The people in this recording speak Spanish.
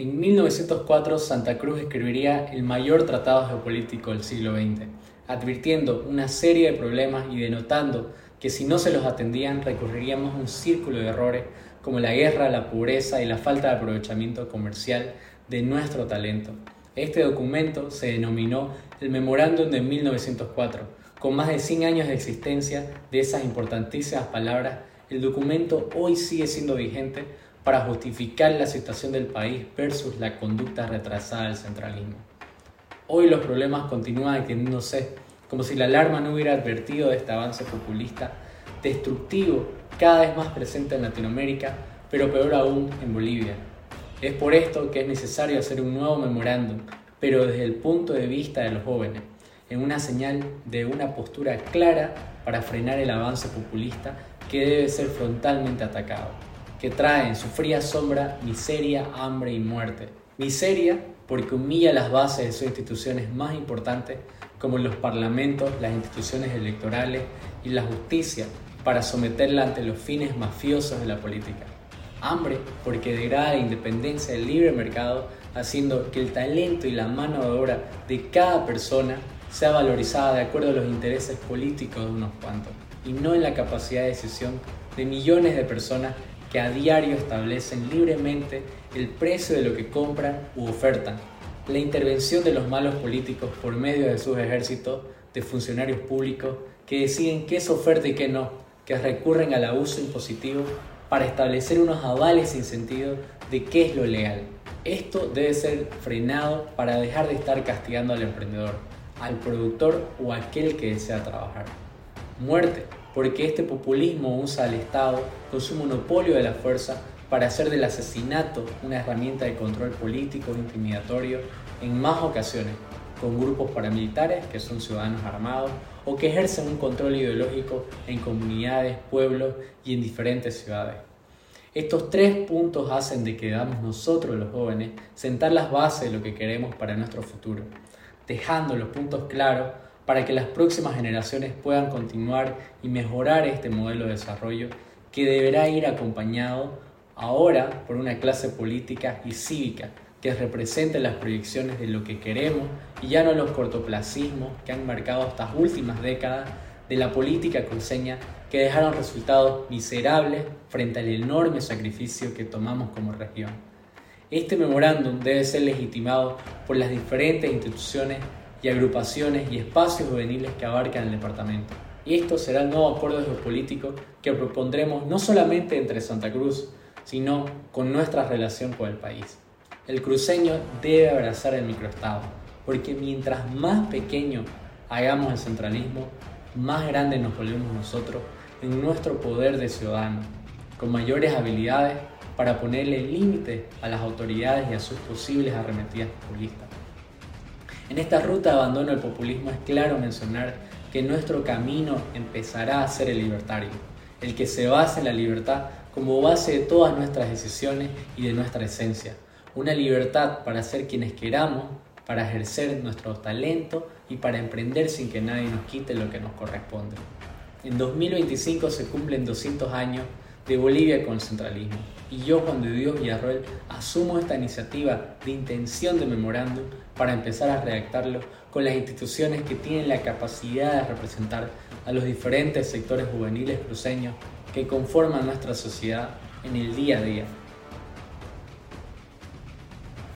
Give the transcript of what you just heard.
En 1904 Santa Cruz escribiría el mayor tratado geopolítico del siglo XX, advirtiendo una serie de problemas y denotando que si no se los atendían recurriríamos a un círculo de errores como la guerra, la pobreza y la falta de aprovechamiento comercial de nuestro talento. Este documento se denominó el Memorándum de 1904. Con más de 100 años de existencia de esas importantísimas palabras, el documento hoy sigue siendo vigente para justificar la situación del país versus la conducta retrasada del centralismo. Hoy los problemas continúan extendiéndose, como si la alarma no hubiera advertido de este avance populista, destructivo, cada vez más presente en Latinoamérica, pero peor aún en Bolivia. Es por esto que es necesario hacer un nuevo memorándum, pero desde el punto de vista de los jóvenes, en una señal de una postura clara para frenar el avance populista que debe ser frontalmente atacado que trae en su fría sombra miseria, hambre y muerte. Miseria porque humilla las bases de sus instituciones más importantes como los parlamentos, las instituciones electorales y la justicia para someterla ante los fines mafiosos de la política. Hambre porque degrada la independencia del libre mercado haciendo que el talento y la mano de obra de cada persona sea valorizada de acuerdo a los intereses políticos de unos cuantos y no en la capacidad de decisión de millones de personas que a diario establecen libremente el precio de lo que compran u ofertan. La intervención de los malos políticos por medio de sus ejércitos de funcionarios públicos que deciden qué es oferta y qué no, que recurren al abuso impositivo para establecer unos avales sin sentido de qué es lo legal. Esto debe ser frenado para dejar de estar castigando al emprendedor, al productor o a aquel que desea trabajar. Muerte porque este populismo usa al Estado con su monopolio de la fuerza para hacer del asesinato una herramienta de control político e intimidatorio en más ocasiones, con grupos paramilitares que son ciudadanos armados o que ejercen un control ideológico en comunidades, pueblos y en diferentes ciudades. Estos tres puntos hacen de que debamos nosotros los jóvenes sentar las bases de lo que queremos para nuestro futuro, dejando los puntos claros para que las próximas generaciones puedan continuar y mejorar este modelo de desarrollo que deberá ir acompañado ahora por una clase política y cívica que represente las proyecciones de lo que queremos y ya no los cortoplacismos que han marcado estas últimas décadas de la política cruceña que dejaron resultados miserables frente al enorme sacrificio que tomamos como región. Este memorándum debe ser legitimado por las diferentes instituciones y agrupaciones y espacios juveniles que abarcan el departamento. Y esto será el nuevo acuerdo geopolítico que propondremos no solamente entre Santa Cruz, sino con nuestra relación con el país. El cruceño debe abrazar el microestado, porque mientras más pequeño hagamos el centralismo, más grande nos volvemos nosotros en nuestro poder de ciudadano, con mayores habilidades para ponerle límite a las autoridades y a sus posibles arremetidas populistas. En esta ruta de abandono del populismo es claro mencionar que nuestro camino empezará a ser el libertario, el que se basa en la libertad como base de todas nuestras decisiones y de nuestra esencia. Una libertad para ser quienes queramos, para ejercer nuestro talento y para emprender sin que nadie nos quite lo que nos corresponde. En 2025 se cumplen 200 años de Bolivia con el centralismo. Y yo, Juan de Dios Villarroel, asumo esta iniciativa de intención de memorándum para empezar a redactarlo con las instituciones que tienen la capacidad de representar a los diferentes sectores juveniles cruceños que conforman nuestra sociedad en el día a día